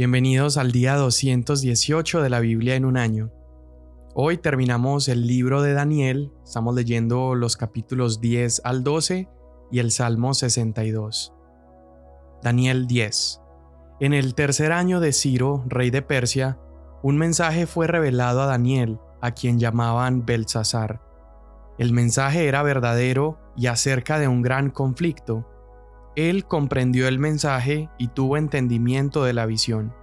Bienvenidos al día 218 de la Biblia en un año. Hoy terminamos el libro de Daniel, estamos leyendo los capítulos 10 al 12 y el Salmo 62. Daniel 10. En el tercer año de Ciro, rey de Persia, un mensaje fue revelado a Daniel, a quien llamaban Belsasar. El mensaje era verdadero y acerca de un gran conflicto él comprendió el mensaje y tuvo entendimiento de la visión.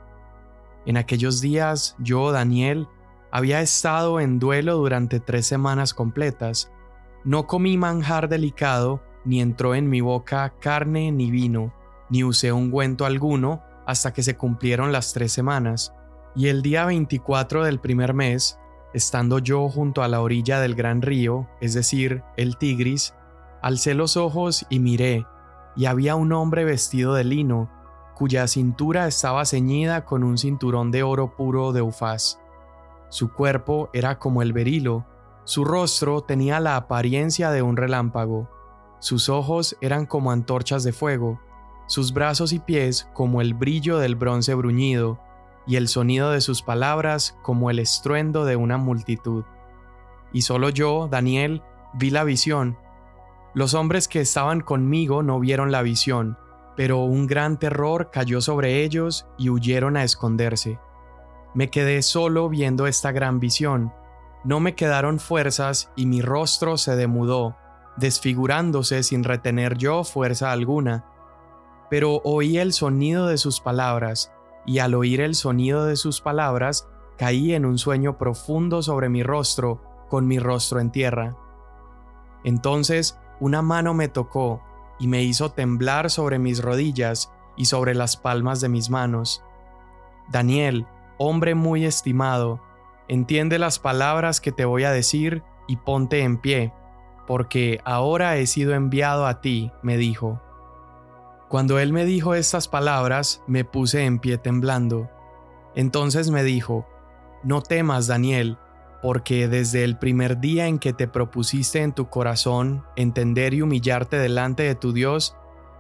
En aquellos días yo, Daniel, había estado en duelo durante tres semanas completas. No comí manjar delicado, ni entró en mi boca carne ni vino, ni usé ungüento alguno hasta que se cumplieron las tres semanas. Y el día 24 del primer mes, estando yo junto a la orilla del gran río, es decir, el Tigris, alcé los ojos y miré, y había un hombre vestido de lino, cuya cintura estaba ceñida con un cinturón de oro puro de Ufaz. Su cuerpo era como el berilo, su rostro tenía la apariencia de un relámpago, sus ojos eran como antorchas de fuego, sus brazos y pies como el brillo del bronce bruñido, y el sonido de sus palabras como el estruendo de una multitud. Y solo yo, Daniel, vi la visión, los hombres que estaban conmigo no vieron la visión, pero un gran terror cayó sobre ellos y huyeron a esconderse. Me quedé solo viendo esta gran visión. No me quedaron fuerzas y mi rostro se demudó, desfigurándose sin retener yo fuerza alguna. Pero oí el sonido de sus palabras, y al oír el sonido de sus palabras, caí en un sueño profundo sobre mi rostro, con mi rostro en tierra. Entonces una mano me tocó y me hizo temblar sobre mis rodillas y sobre las palmas de mis manos. Daniel, hombre muy estimado, entiende las palabras que te voy a decir y ponte en pie, porque ahora he sido enviado a ti, me dijo. Cuando él me dijo estas palabras, me puse en pie temblando. Entonces me dijo, No temas, Daniel, porque desde el primer día en que te propusiste en tu corazón entender y humillarte delante de tu Dios,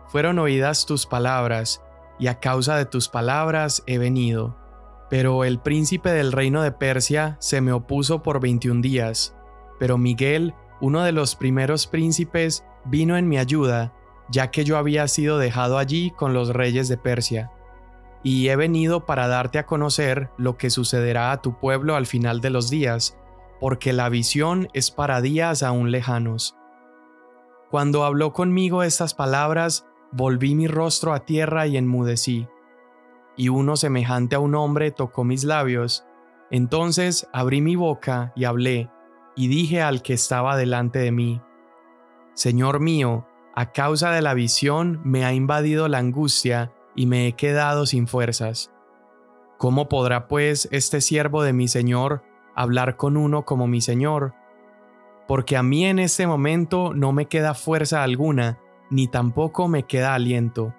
fueron oídas tus palabras, y a causa de tus palabras he venido. Pero el príncipe del reino de Persia se me opuso por veintiún días, pero Miguel, uno de los primeros príncipes, vino en mi ayuda, ya que yo había sido dejado allí con los reyes de Persia y he venido para darte a conocer lo que sucederá a tu pueblo al final de los días, porque la visión es para días aún lejanos. Cuando habló conmigo estas palabras, volví mi rostro a tierra y enmudecí. Y uno semejante a un hombre tocó mis labios. Entonces abrí mi boca y hablé, y dije al que estaba delante de mí, Señor mío, a causa de la visión me ha invadido la angustia, y me he quedado sin fuerzas. ¿Cómo podrá pues este siervo de mi Señor hablar con uno como mi Señor? Porque a mí en este momento no me queda fuerza alguna, ni tampoco me queda aliento.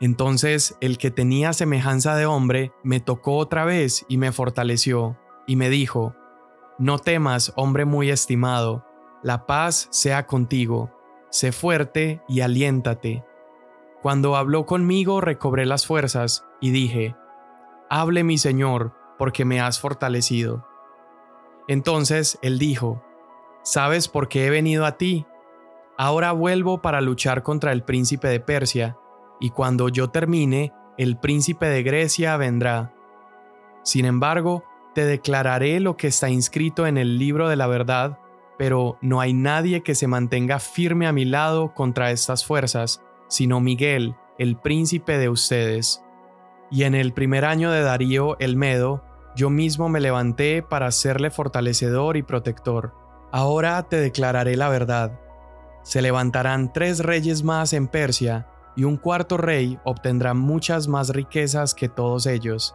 Entonces el que tenía semejanza de hombre me tocó otra vez y me fortaleció, y me dijo, No temas, hombre muy estimado, la paz sea contigo, sé fuerte y aliéntate. Cuando habló conmigo recobré las fuerzas y dije, Hable mi Señor, porque me has fortalecido. Entonces él dijo, ¿Sabes por qué he venido a ti? Ahora vuelvo para luchar contra el príncipe de Persia, y cuando yo termine, el príncipe de Grecia vendrá. Sin embargo, te declararé lo que está inscrito en el libro de la verdad, pero no hay nadie que se mantenga firme a mi lado contra estas fuerzas, sino Miguel, el príncipe de ustedes. Y en el primer año de Darío el Medo, yo mismo me levanté para serle fortalecedor y protector. Ahora te declararé la verdad. Se levantarán tres reyes más en Persia, y un cuarto rey obtendrá muchas más riquezas que todos ellos.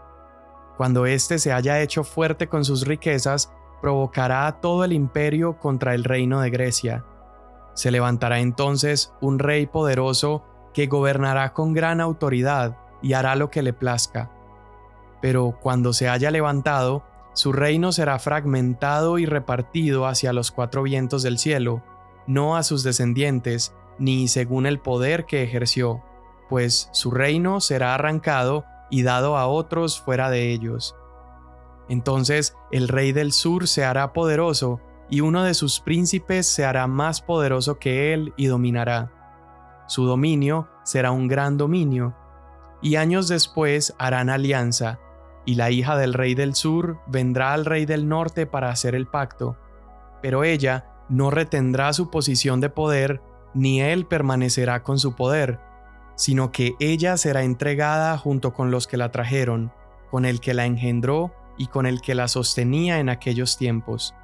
Cuando éste se haya hecho fuerte con sus riquezas, provocará a todo el imperio contra el reino de Grecia se levantará entonces un rey poderoso que gobernará con gran autoridad y hará lo que le plazca. Pero cuando se haya levantado, su reino será fragmentado y repartido hacia los cuatro vientos del cielo, no a sus descendientes, ni según el poder que ejerció, pues su reino será arrancado y dado a otros fuera de ellos. Entonces el rey del sur se hará poderoso, y uno de sus príncipes se hará más poderoso que él y dominará. Su dominio será un gran dominio, y años después harán alianza, y la hija del rey del sur vendrá al rey del norte para hacer el pacto, pero ella no retendrá su posición de poder, ni él permanecerá con su poder, sino que ella será entregada junto con los que la trajeron, con el que la engendró y con el que la sostenía en aquellos tiempos.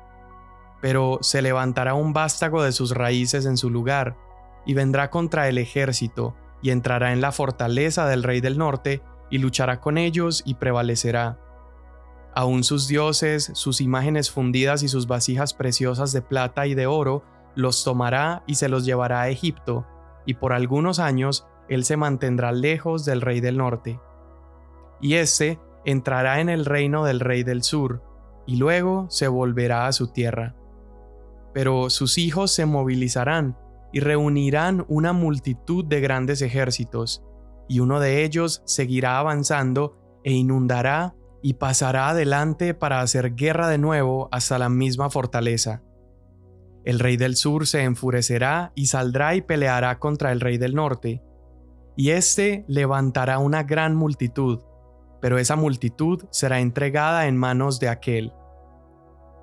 Pero se levantará un vástago de sus raíces en su lugar, y vendrá contra el ejército, y entrará en la fortaleza del rey del norte, y luchará con ellos y prevalecerá. Aún sus dioses, sus imágenes fundidas y sus vasijas preciosas de plata y de oro, los tomará y se los llevará a Egipto, y por algunos años él se mantendrá lejos del rey del norte. Y éste entrará en el reino del rey del sur, y luego se volverá a su tierra. Pero sus hijos se movilizarán y reunirán una multitud de grandes ejércitos, y uno de ellos seguirá avanzando e inundará y pasará adelante para hacer guerra de nuevo hasta la misma fortaleza. El rey del sur se enfurecerá y saldrá y peleará contra el rey del norte, y éste levantará una gran multitud, pero esa multitud será entregada en manos de aquel.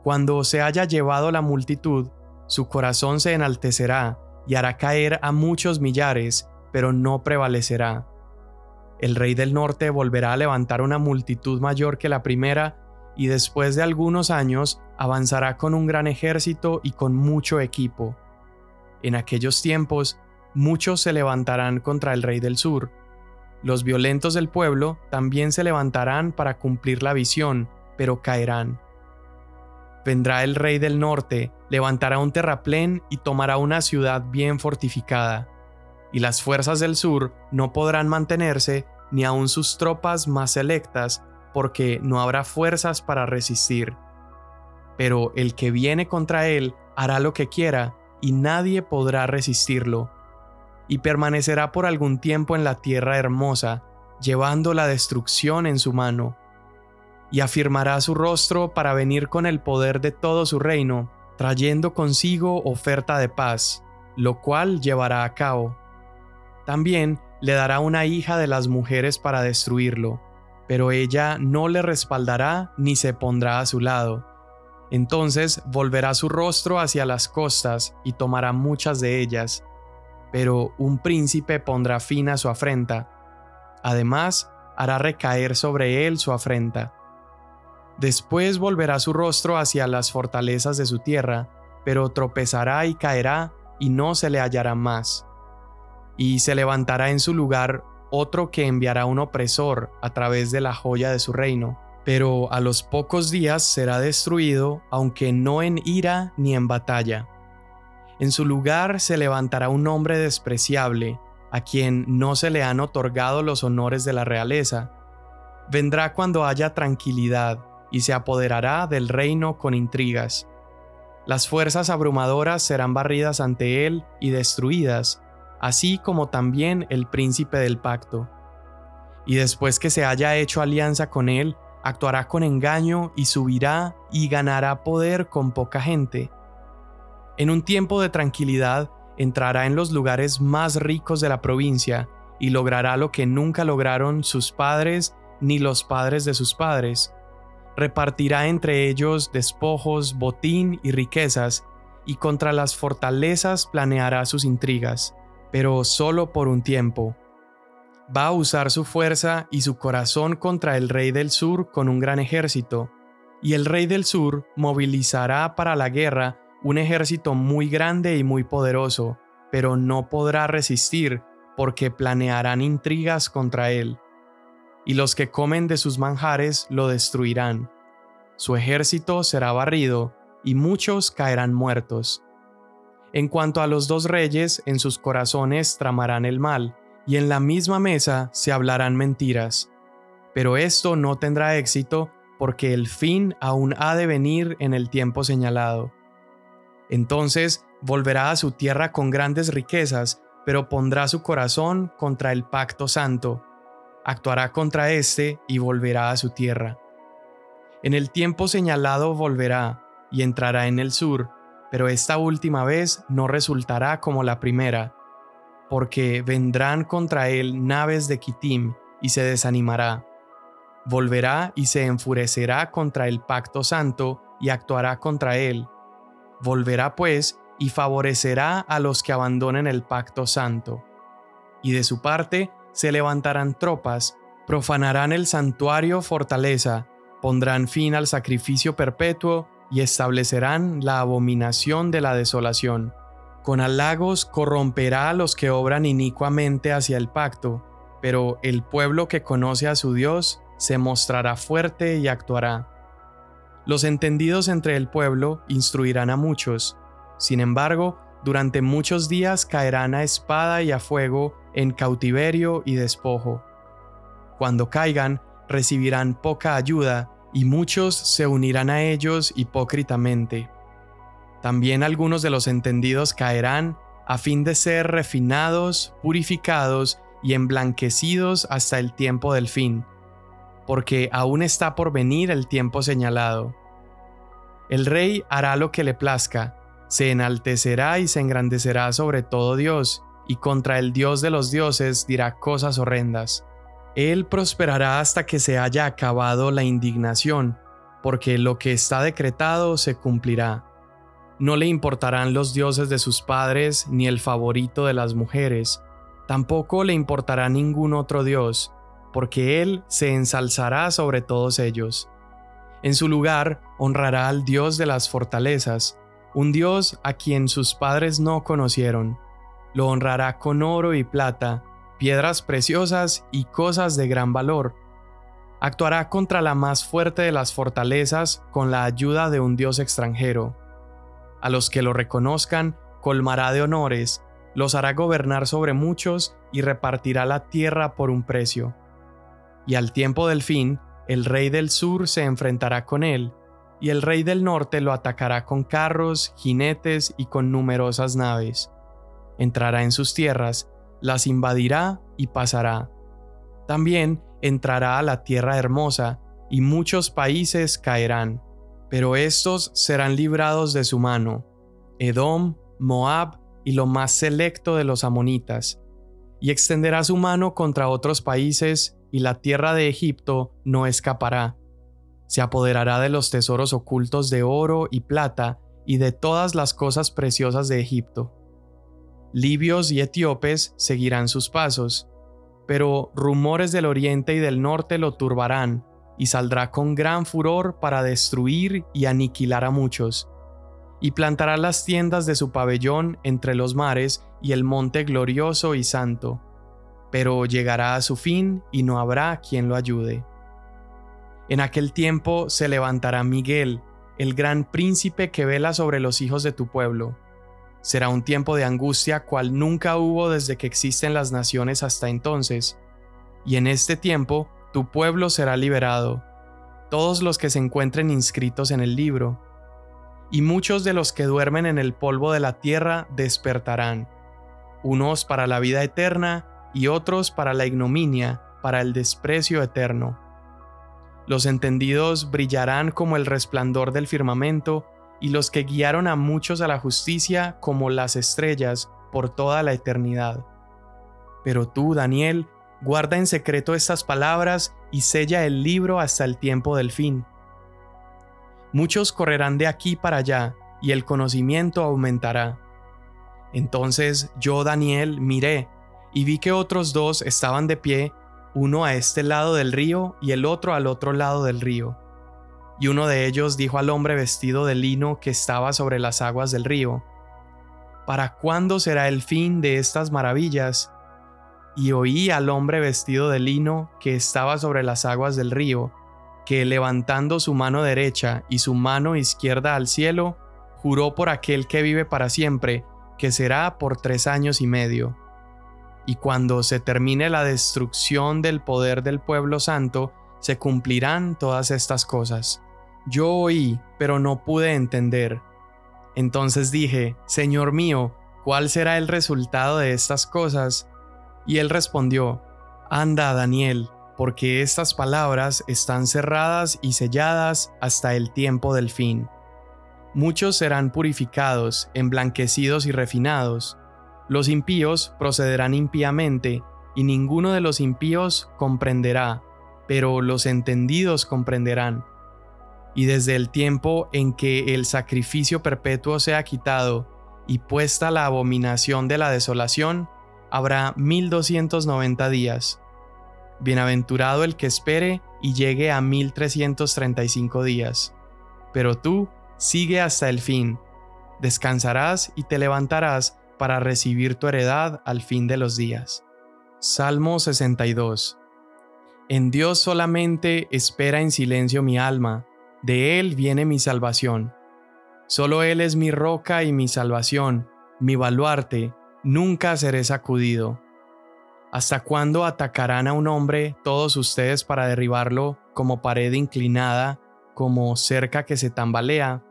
Cuando se haya llevado la multitud, su corazón se enaltecerá y hará caer a muchos millares, pero no prevalecerá. El rey del norte volverá a levantar una multitud mayor que la primera, y después de algunos años avanzará con un gran ejército y con mucho equipo. En aquellos tiempos, muchos se levantarán contra el rey del sur. Los violentos del pueblo también se levantarán para cumplir la visión, pero caerán. Vendrá el rey del norte, levantará un terraplén y tomará una ciudad bien fortificada. Y las fuerzas del sur no podrán mantenerse ni aun sus tropas más selectas, porque no habrá fuerzas para resistir. Pero el que viene contra él hará lo que quiera, y nadie podrá resistirlo, y permanecerá por algún tiempo en la tierra hermosa, llevando la destrucción en su mano, y afirmará su rostro para venir con el poder de todo su reino, trayendo consigo oferta de paz, lo cual llevará a cabo. También le dará una hija de las mujeres para destruirlo, pero ella no le respaldará ni se pondrá a su lado. Entonces volverá su rostro hacia las costas y tomará muchas de ellas, pero un príncipe pondrá fin a su afrenta. Además, hará recaer sobre él su afrenta. Después volverá su rostro hacia las fortalezas de su tierra, pero tropezará y caerá y no se le hallará más y se levantará en su lugar otro que enviará un opresor a través de la joya de su reino, pero a los pocos días será destruido, aunque no en ira ni en batalla. En su lugar se levantará un hombre despreciable, a quien no se le han otorgado los honores de la realeza. Vendrá cuando haya tranquilidad y se apoderará del reino con intrigas. Las fuerzas abrumadoras serán barridas ante él y destruidas, así como también el príncipe del pacto. Y después que se haya hecho alianza con él, actuará con engaño y subirá y ganará poder con poca gente. En un tiempo de tranquilidad, entrará en los lugares más ricos de la provincia y logrará lo que nunca lograron sus padres ni los padres de sus padres. Repartirá entre ellos despojos, botín y riquezas, y contra las fortalezas planeará sus intrigas pero solo por un tiempo. Va a usar su fuerza y su corazón contra el rey del sur con un gran ejército, y el rey del sur movilizará para la guerra un ejército muy grande y muy poderoso, pero no podrá resistir porque planearán intrigas contra él. Y los que comen de sus manjares lo destruirán. Su ejército será barrido, y muchos caerán muertos. En cuanto a los dos reyes, en sus corazones tramarán el mal, y en la misma mesa se hablarán mentiras. Pero esto no tendrá éxito porque el fin aún ha de venir en el tiempo señalado. Entonces volverá a su tierra con grandes riquezas, pero pondrá su corazón contra el pacto santo. Actuará contra éste y volverá a su tierra. En el tiempo señalado volverá y entrará en el sur, pero esta última vez no resultará como la primera, porque vendrán contra él naves de Kitim y se desanimará. Volverá y se enfurecerá contra el pacto santo y actuará contra él. Volverá pues y favorecerá a los que abandonen el pacto santo. Y de su parte se levantarán tropas, profanarán el santuario fortaleza, pondrán fin al sacrificio perpetuo y establecerán la abominación de la desolación. Con halagos corromperá a los que obran inicuamente hacia el pacto, pero el pueblo que conoce a su Dios se mostrará fuerte y actuará. Los entendidos entre el pueblo instruirán a muchos, sin embargo, durante muchos días caerán a espada y a fuego en cautiverio y despojo. Cuando caigan, recibirán poca ayuda, y muchos se unirán a ellos hipócritamente. También algunos de los entendidos caerán a fin de ser refinados, purificados y emblanquecidos hasta el tiempo del fin, porque aún está por venir el tiempo señalado. El rey hará lo que le plazca, se enaltecerá y se engrandecerá sobre todo Dios, y contra el Dios de los dioses dirá cosas horrendas. Él prosperará hasta que se haya acabado la indignación, porque lo que está decretado se cumplirá. No le importarán los dioses de sus padres ni el favorito de las mujeres, tampoco le importará ningún otro dios, porque él se ensalzará sobre todos ellos. En su lugar honrará al Dios de las fortalezas, un Dios a quien sus padres no conocieron. Lo honrará con oro y plata, piedras preciosas y cosas de gran valor. Actuará contra la más fuerte de las fortalezas con la ayuda de un Dios extranjero. A los que lo reconozcan, colmará de honores, los hará gobernar sobre muchos y repartirá la tierra por un precio. Y al tiempo del fin, el rey del sur se enfrentará con él, y el rey del norte lo atacará con carros, jinetes y con numerosas naves. Entrará en sus tierras, las invadirá y pasará. También entrará a la tierra hermosa, y muchos países caerán, pero estos serán librados de su mano, Edom, Moab y lo más selecto de los amonitas, y extenderá su mano contra otros países, y la tierra de Egipto no escapará se apoderará de los tesoros ocultos de oro y plata y de todas las cosas preciosas de Egipto. Libios y etíopes seguirán sus pasos, pero rumores del oriente y del norte lo turbarán, y saldrá con gran furor para destruir y aniquilar a muchos, y plantará las tiendas de su pabellón entre los mares y el monte glorioso y santo, pero llegará a su fin y no habrá quien lo ayude. En aquel tiempo se levantará Miguel, el gran príncipe que vela sobre los hijos de tu pueblo. Será un tiempo de angustia cual nunca hubo desde que existen las naciones hasta entonces. Y en este tiempo tu pueblo será liberado, todos los que se encuentren inscritos en el libro. Y muchos de los que duermen en el polvo de la tierra despertarán, unos para la vida eterna y otros para la ignominia, para el desprecio eterno. Los entendidos brillarán como el resplandor del firmamento, y los que guiaron a muchos a la justicia como las estrellas por toda la eternidad. Pero tú, Daniel, guarda en secreto estas palabras y sella el libro hasta el tiempo del fin. Muchos correrán de aquí para allá, y el conocimiento aumentará. Entonces yo, Daniel, miré, y vi que otros dos estaban de pie uno a este lado del río y el otro al otro lado del río. Y uno de ellos dijo al hombre vestido de lino que estaba sobre las aguas del río, ¿Para cuándo será el fin de estas maravillas? Y oí al hombre vestido de lino que estaba sobre las aguas del río, que levantando su mano derecha y su mano izquierda al cielo, juró por aquel que vive para siempre, que será por tres años y medio y cuando se termine la destrucción del poder del pueblo santo, se cumplirán todas estas cosas. Yo oí, pero no pude entender. Entonces dije, Señor mío, ¿cuál será el resultado de estas cosas? Y él respondió, Anda, Daniel, porque estas palabras están cerradas y selladas hasta el tiempo del fin. Muchos serán purificados, emblanquecidos y refinados. Los impíos procederán impíamente, y ninguno de los impíos comprenderá, pero los entendidos comprenderán. Y desde el tiempo en que el sacrificio perpetuo sea quitado y puesta la abominación de la desolación, habrá mil doscientos noventa días. Bienaventurado el que espere y llegue a mil trescientos treinta y cinco días. Pero tú sigue hasta el fin. Descansarás y te levantarás para recibir tu heredad al fin de los días. Salmo 62 En Dios solamente espera en silencio mi alma, de Él viene mi salvación. Solo Él es mi roca y mi salvación, mi baluarte, nunca seré sacudido. ¿Hasta cuándo atacarán a un hombre todos ustedes para derribarlo como pared inclinada, como cerca que se tambalea?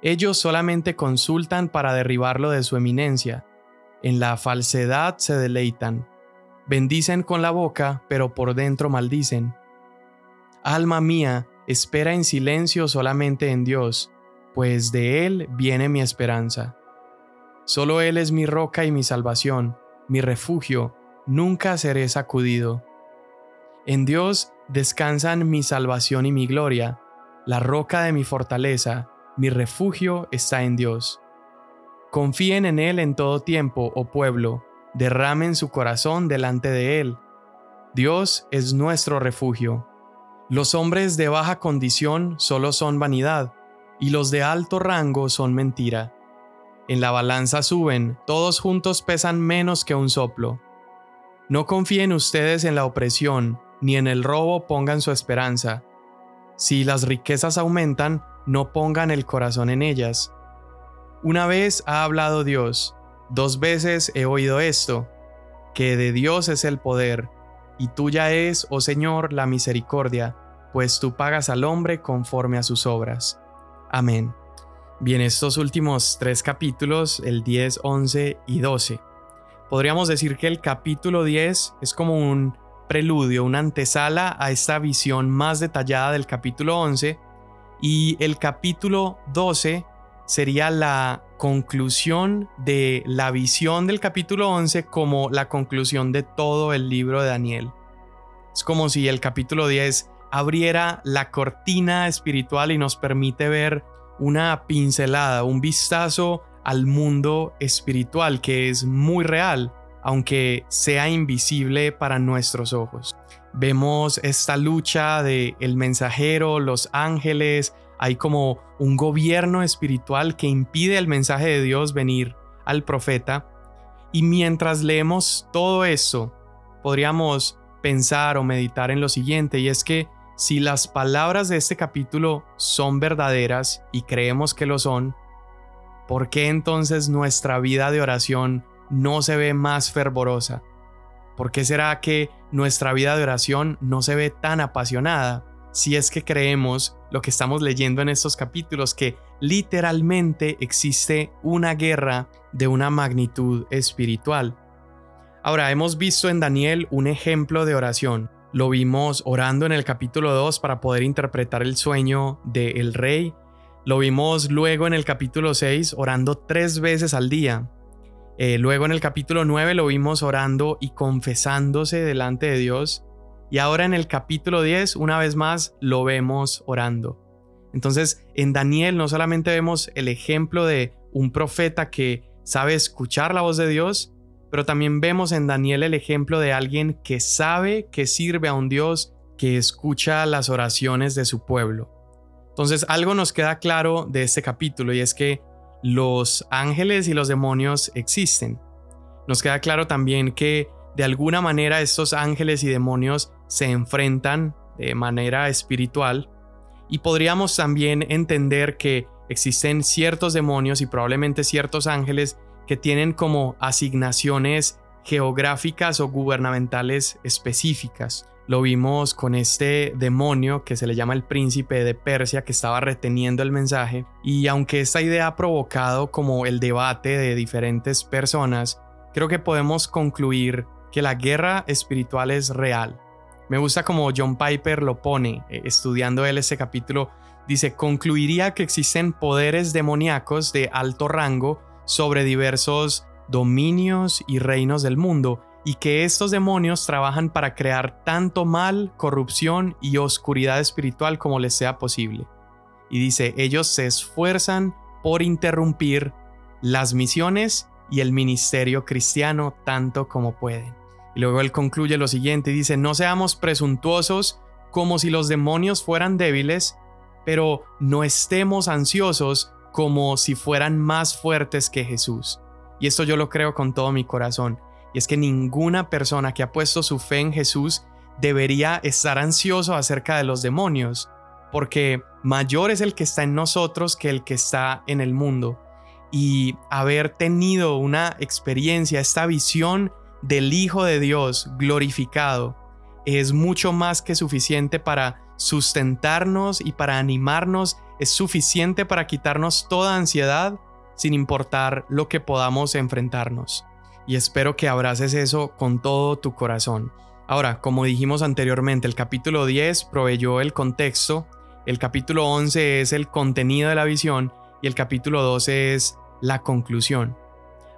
Ellos solamente consultan para derribarlo de su eminencia. En la falsedad se deleitan. Bendicen con la boca, pero por dentro maldicen. Alma mía, espera en silencio solamente en Dios, pues de Él viene mi esperanza. Solo Él es mi roca y mi salvación, mi refugio, nunca seré sacudido. En Dios descansan mi salvación y mi gloria, la roca de mi fortaleza, mi refugio está en Dios. Confíen en Él en todo tiempo, oh pueblo, derramen su corazón delante de Él. Dios es nuestro refugio. Los hombres de baja condición solo son vanidad, y los de alto rango son mentira. En la balanza suben, todos juntos pesan menos que un soplo. No confíen ustedes en la opresión, ni en el robo pongan su esperanza. Si las riquezas aumentan, no pongan el corazón en ellas. Una vez ha hablado Dios, dos veces he oído esto, que de Dios es el poder, y tuya es, oh Señor, la misericordia, pues tú pagas al hombre conforme a sus obras. Amén. Bien, estos últimos tres capítulos, el 10, 11 y 12, podríamos decir que el capítulo 10 es como un preludio, una antesala a esta visión más detallada del capítulo 11, y el capítulo 12 sería la conclusión de la visión del capítulo 11 como la conclusión de todo el libro de Daniel. Es como si el capítulo 10 abriera la cortina espiritual y nos permite ver una pincelada, un vistazo al mundo espiritual que es muy real, aunque sea invisible para nuestros ojos. Vemos esta lucha de el mensajero, los ángeles, hay como un gobierno espiritual que impide al mensaje de Dios venir al profeta. Y mientras leemos todo eso, podríamos pensar o meditar en lo siguiente, y es que si las palabras de este capítulo son verdaderas y creemos que lo son, ¿por qué entonces nuestra vida de oración no se ve más fervorosa? ¿Por qué será que nuestra vida de oración no se ve tan apasionada si es que creemos lo que estamos leyendo en estos capítulos, que literalmente existe una guerra de una magnitud espiritual? Ahora, hemos visto en Daniel un ejemplo de oración. Lo vimos orando en el capítulo 2 para poder interpretar el sueño del rey. Lo vimos luego en el capítulo 6 orando tres veces al día. Eh, luego en el capítulo 9 lo vimos orando y confesándose delante de Dios. Y ahora en el capítulo 10, una vez más, lo vemos orando. Entonces, en Daniel no solamente vemos el ejemplo de un profeta que sabe escuchar la voz de Dios, pero también vemos en Daniel el ejemplo de alguien que sabe que sirve a un Dios que escucha las oraciones de su pueblo. Entonces, algo nos queda claro de este capítulo y es que los ángeles y los demonios existen. Nos queda claro también que de alguna manera estos ángeles y demonios se enfrentan de manera espiritual y podríamos también entender que existen ciertos demonios y probablemente ciertos ángeles que tienen como asignaciones geográficas o gubernamentales específicas. Lo vimos con este demonio que se le llama el príncipe de Persia que estaba reteniendo el mensaje y aunque esta idea ha provocado como el debate de diferentes personas, creo que podemos concluir que la guerra espiritual es real. Me gusta como John Piper lo pone, eh, estudiando él ese capítulo, dice, concluiría que existen poderes demoníacos de alto rango sobre diversos dominios y reinos del mundo, y que estos demonios trabajan para crear tanto mal, corrupción y oscuridad espiritual como les sea posible. Y dice, ellos se esfuerzan por interrumpir las misiones y el ministerio cristiano tanto como pueden. Y luego él concluye lo siguiente, dice, no seamos presuntuosos como si los demonios fueran débiles, pero no estemos ansiosos como si fueran más fuertes que Jesús. Y esto yo lo creo con todo mi corazón. Y es que ninguna persona que ha puesto su fe en Jesús debería estar ansioso acerca de los demonios, porque mayor es el que está en nosotros que el que está en el mundo. Y haber tenido una experiencia, esta visión del Hijo de Dios glorificado, es mucho más que suficiente para sustentarnos y para animarnos, es suficiente para quitarnos toda ansiedad sin importar lo que podamos enfrentarnos. Y espero que abraces eso con todo tu corazón. Ahora, como dijimos anteriormente, el capítulo 10 proveyó el contexto, el capítulo 11 es el contenido de la visión y el capítulo 12 es la conclusión.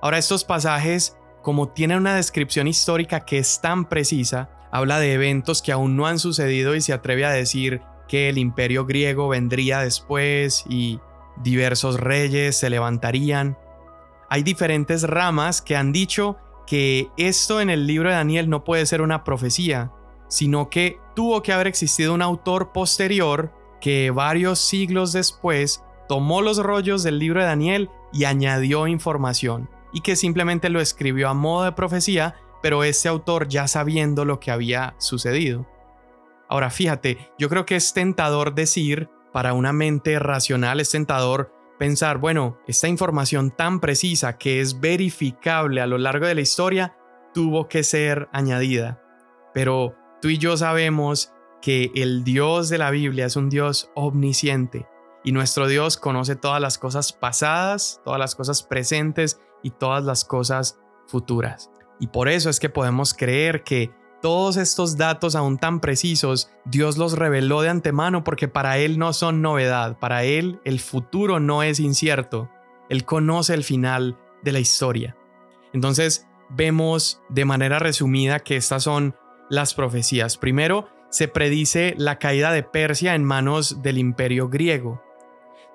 Ahora, estos pasajes, como tienen una descripción histórica que es tan precisa, habla de eventos que aún no han sucedido y se atreve a decir que el imperio griego vendría después y diversos reyes se levantarían. Hay diferentes ramas que han dicho que esto en el libro de Daniel no puede ser una profecía, sino que tuvo que haber existido un autor posterior que varios siglos después tomó los rollos del libro de Daniel y añadió información, y que simplemente lo escribió a modo de profecía, pero este autor ya sabiendo lo que había sucedido. Ahora fíjate, yo creo que es tentador decir para una mente racional es tentador pensar, bueno, esta información tan precisa que es verificable a lo largo de la historia tuvo que ser añadida. Pero tú y yo sabemos que el Dios de la Biblia es un Dios omnisciente y nuestro Dios conoce todas las cosas pasadas, todas las cosas presentes y todas las cosas futuras. Y por eso es que podemos creer que todos estos datos aún tan precisos, Dios los reveló de antemano porque para Él no son novedad, para Él el futuro no es incierto, Él conoce el final de la historia. Entonces vemos de manera resumida que estas son las profecías. Primero, se predice la caída de Persia en manos del imperio griego.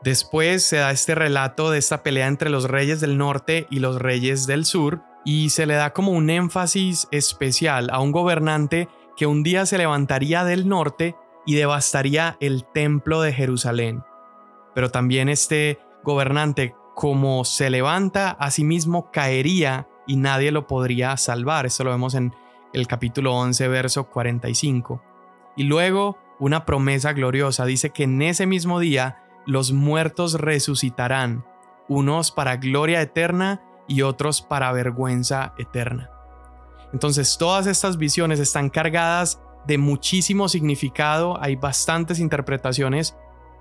Después se da este relato de esta pelea entre los reyes del norte y los reyes del sur, y se le da como un énfasis especial a un gobernante que un día se levantaría del norte y devastaría el templo de Jerusalén. Pero también este gobernante, como se levanta, a sí mismo caería y nadie lo podría salvar. Esto lo vemos en el capítulo 11, verso 45. Y luego una promesa gloriosa dice que en ese mismo día los muertos resucitarán, unos para gloria eterna y otros para vergüenza eterna. Entonces todas estas visiones están cargadas de muchísimo significado, hay bastantes interpretaciones,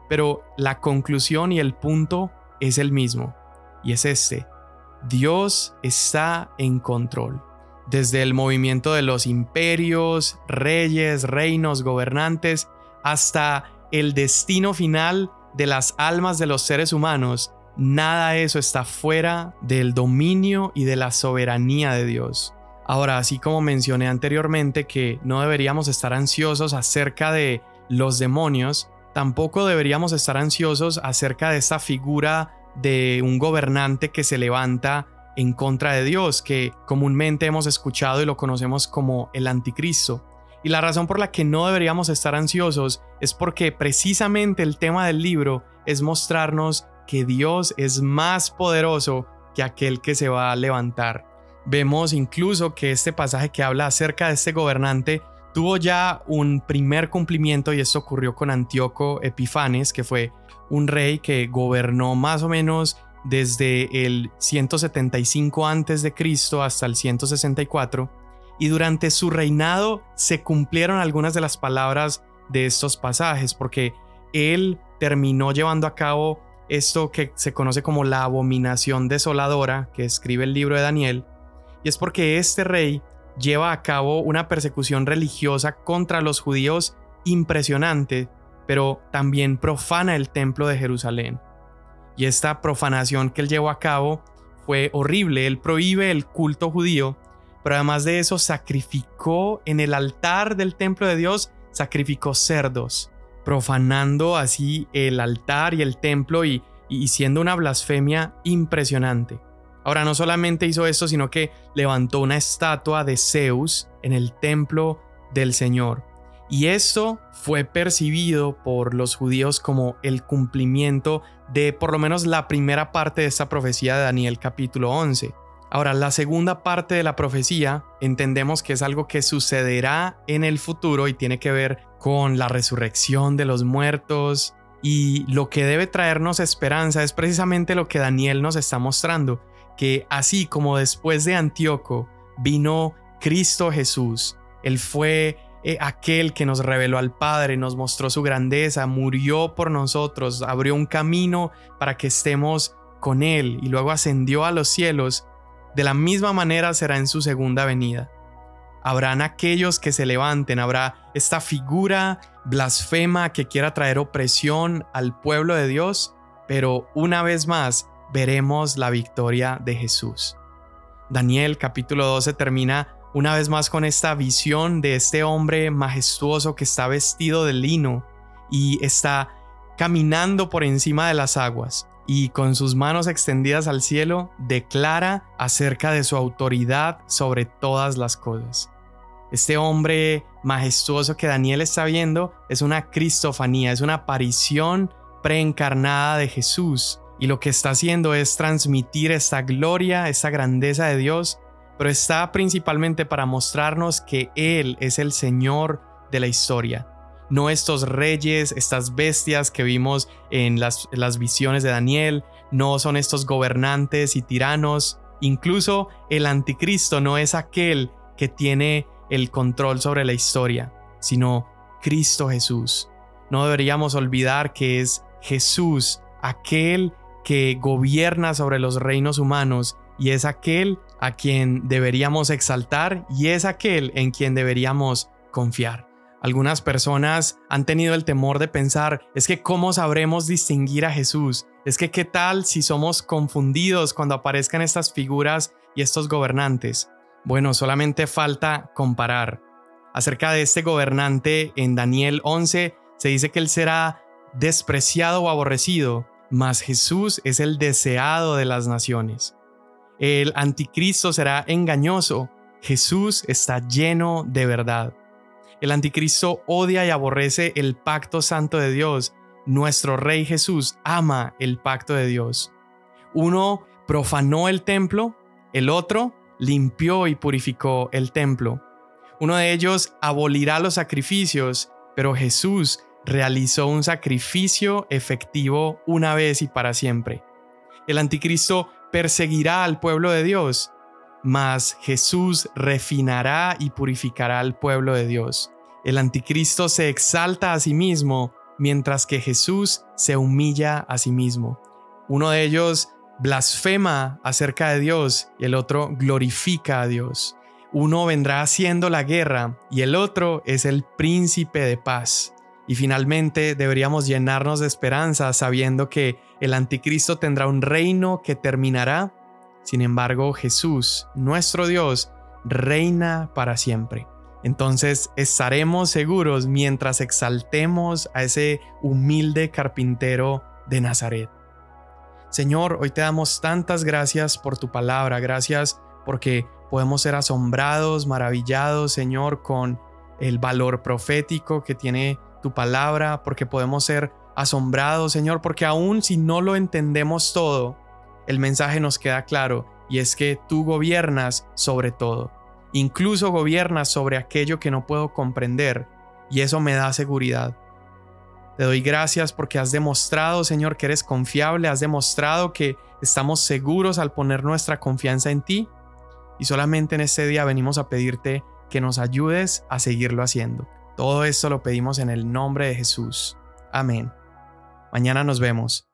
pero la conclusión y el punto es el mismo, y es este. Dios está en control. Desde el movimiento de los imperios, reyes, reinos, gobernantes, hasta el destino final de las almas de los seres humanos, Nada de eso está fuera del dominio y de la soberanía de Dios. Ahora, así como mencioné anteriormente que no deberíamos estar ansiosos acerca de los demonios, tampoco deberíamos estar ansiosos acerca de esta figura de un gobernante que se levanta en contra de Dios, que comúnmente hemos escuchado y lo conocemos como el anticristo. Y la razón por la que no deberíamos estar ansiosos es porque precisamente el tema del libro es mostrarnos que Dios es más poderoso que aquel que se va a levantar. Vemos incluso que este pasaje que habla acerca de este gobernante tuvo ya un primer cumplimiento y esto ocurrió con Antíoco Epifanes, que fue un rey que gobernó más o menos desde el 175 a.C. hasta el 164 y durante su reinado se cumplieron algunas de las palabras de estos pasajes porque él terminó llevando a cabo esto que se conoce como la abominación desoladora que escribe el libro de Daniel, y es porque este rey lleva a cabo una persecución religiosa contra los judíos impresionante, pero también profana el templo de Jerusalén. Y esta profanación que él llevó a cabo fue horrible. Él prohíbe el culto judío, pero además de eso sacrificó en el altar del templo de Dios, sacrificó cerdos, profanando así el altar y el templo y, y siendo una blasfemia impresionante. Ahora no solamente hizo esto, sino que levantó una estatua de Zeus en el templo del Señor. Y esto fue percibido por los judíos como el cumplimiento de por lo menos la primera parte de esta profecía de Daniel capítulo 11. Ahora, la segunda parte de la profecía entendemos que es algo que sucederá en el futuro y tiene que ver con la resurrección de los muertos. Y lo que debe traernos esperanza es precisamente lo que Daniel nos está mostrando, que así como después de Antíoco vino Cristo Jesús, Él fue eh, aquel que nos reveló al Padre, nos mostró su grandeza, murió por nosotros, abrió un camino para que estemos con Él y luego ascendió a los cielos, de la misma manera será en su segunda venida. Habrán aquellos que se levanten, habrá esta figura blasfema que quiera traer opresión al pueblo de Dios, pero una vez más veremos la victoria de Jesús. Daniel capítulo 12 termina una vez más con esta visión de este hombre majestuoso que está vestido de lino y está caminando por encima de las aguas y con sus manos extendidas al cielo declara acerca de su autoridad sobre todas las cosas. Este hombre majestuoso que Daniel está viendo es una cristofanía, es una aparición preencarnada de Jesús y lo que está haciendo es transmitir esta gloria, esta grandeza de Dios pero está principalmente para mostrarnos que Él es el Señor de la historia. No estos reyes, estas bestias que vimos en las, visiones de Daniel, no son estos gobernantes y tiranos. Incluso el anticristo no es aquel que tiene el control sobre la historia, sino Cristo Jesús. No deberíamos olvidar que es Jesús aquel que gobierna sobre los reinos humanos y es aquel a quien deberíamos exaltar y es aquel en quien deberíamos confiar. Algunas personas han tenido el temor de pensar, es que ¿cómo sabremos distinguir a Jesús? Es que ¿qué tal si somos confundidos cuando aparezcan estas figuras y estos gobernantes? Bueno, solamente falta comparar. Acerca de este gobernante en Daniel 11 se dice que él será despreciado o aborrecido, mas Jesús es el deseado de las naciones. El anticristo será engañoso. Jesús está lleno de verdad. El anticristo odia y aborrece el pacto santo de Dios. Nuestro Rey Jesús ama el pacto de Dios. Uno profanó el templo, el otro limpió y purificó el templo. Uno de ellos abolirá los sacrificios, pero Jesús realizó un sacrificio efectivo una vez y para siempre. El anticristo perseguirá al pueblo de Dios, mas Jesús refinará y purificará al pueblo de Dios. El anticristo se exalta a sí mismo, mientras que Jesús se humilla a sí mismo. Uno de ellos blasfema acerca de Dios y el otro glorifica a Dios. Uno vendrá haciendo la guerra y el otro es el príncipe de paz. Y finalmente deberíamos llenarnos de esperanza sabiendo que el anticristo tendrá un reino que terminará. Sin embargo, Jesús, nuestro Dios, reina para siempre. Entonces estaremos seguros mientras exaltemos a ese humilde carpintero de Nazaret. Señor, hoy te damos tantas gracias por tu palabra, gracias porque podemos ser asombrados, maravillados, Señor, con el valor profético que tiene tu palabra, porque podemos ser asombrados, Señor, porque aún si no lo entendemos todo, el mensaje nos queda claro y es que tú gobiernas sobre todo. Incluso gobiernas sobre aquello que no puedo comprender y eso me da seguridad. Te doy gracias porque has demostrado, Señor, que eres confiable, has demostrado que estamos seguros al poner nuestra confianza en ti y solamente en este día venimos a pedirte que nos ayudes a seguirlo haciendo. Todo esto lo pedimos en el nombre de Jesús. Amén. Mañana nos vemos.